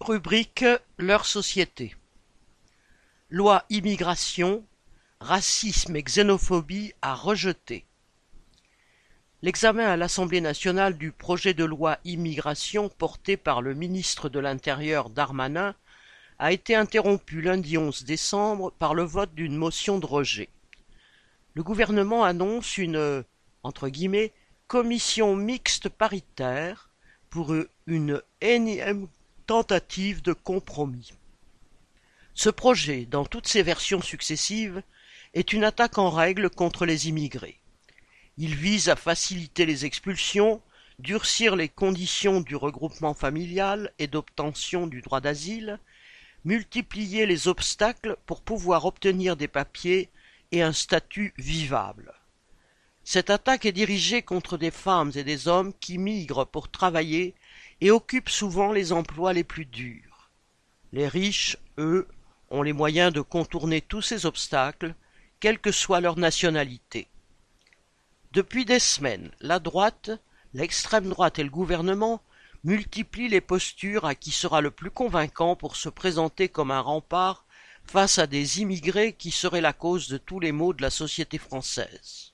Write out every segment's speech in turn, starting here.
Rubrique Leur société. Loi immigration, racisme et xénophobie à rejeter. L'examen à l'Assemblée nationale du projet de loi immigration porté par le ministre de l'Intérieur Darmanin a été interrompu lundi 11 décembre par le vote d'une motion de rejet. Le gouvernement annonce une entre guillemets commission mixte paritaire pour une énième tentative de compromis. Ce projet, dans toutes ses versions successives, est une attaque en règle contre les immigrés. Il vise à faciliter les expulsions, durcir les conditions du regroupement familial et d'obtention du droit d'asile, multiplier les obstacles pour pouvoir obtenir des papiers et un statut vivable. Cette attaque est dirigée contre des femmes et des hommes qui migrent pour travailler et occupent souvent les emplois les plus durs. Les riches, eux, ont les moyens de contourner tous ces obstacles, quelle que soit leur nationalité. Depuis des semaines, la droite, l'extrême droite et le gouvernement multiplient les postures à qui sera le plus convaincant pour se présenter comme un rempart face à des immigrés qui seraient la cause de tous les maux de la société française.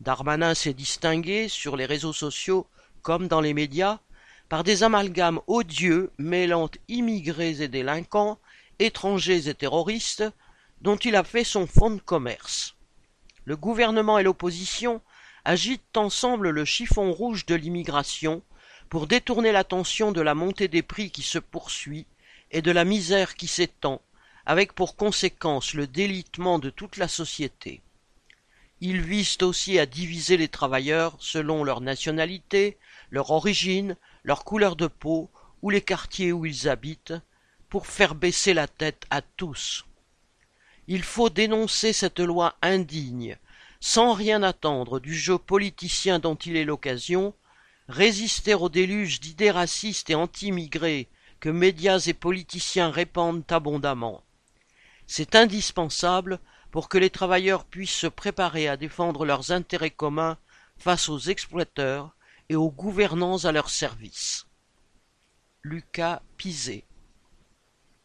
Darmanin s'est distingué, sur les réseaux sociaux comme dans les médias, par des amalgames odieux mêlant immigrés et délinquants, étrangers et terroristes, dont il a fait son fonds de commerce. Le gouvernement et l'opposition agitent ensemble le chiffon rouge de l'immigration pour détourner l'attention de la montée des prix qui se poursuit et de la misère qui s'étend, avec pour conséquence le délitement de toute la société. Ils visent aussi à diviser les travailleurs selon leur nationalité, leur origine, leur couleur de peau ou les quartiers où ils habitent, pour faire baisser la tête à tous. Il faut dénoncer cette loi indigne, sans rien attendre du jeu politicien dont il est l'occasion, résister au déluge d'idées racistes et anti-immigrés que médias et politiciens répandent abondamment. C'est indispensable pour que les travailleurs puissent se préparer à défendre leurs intérêts communs face aux exploiteurs et aux gouvernants à leur service. Lucas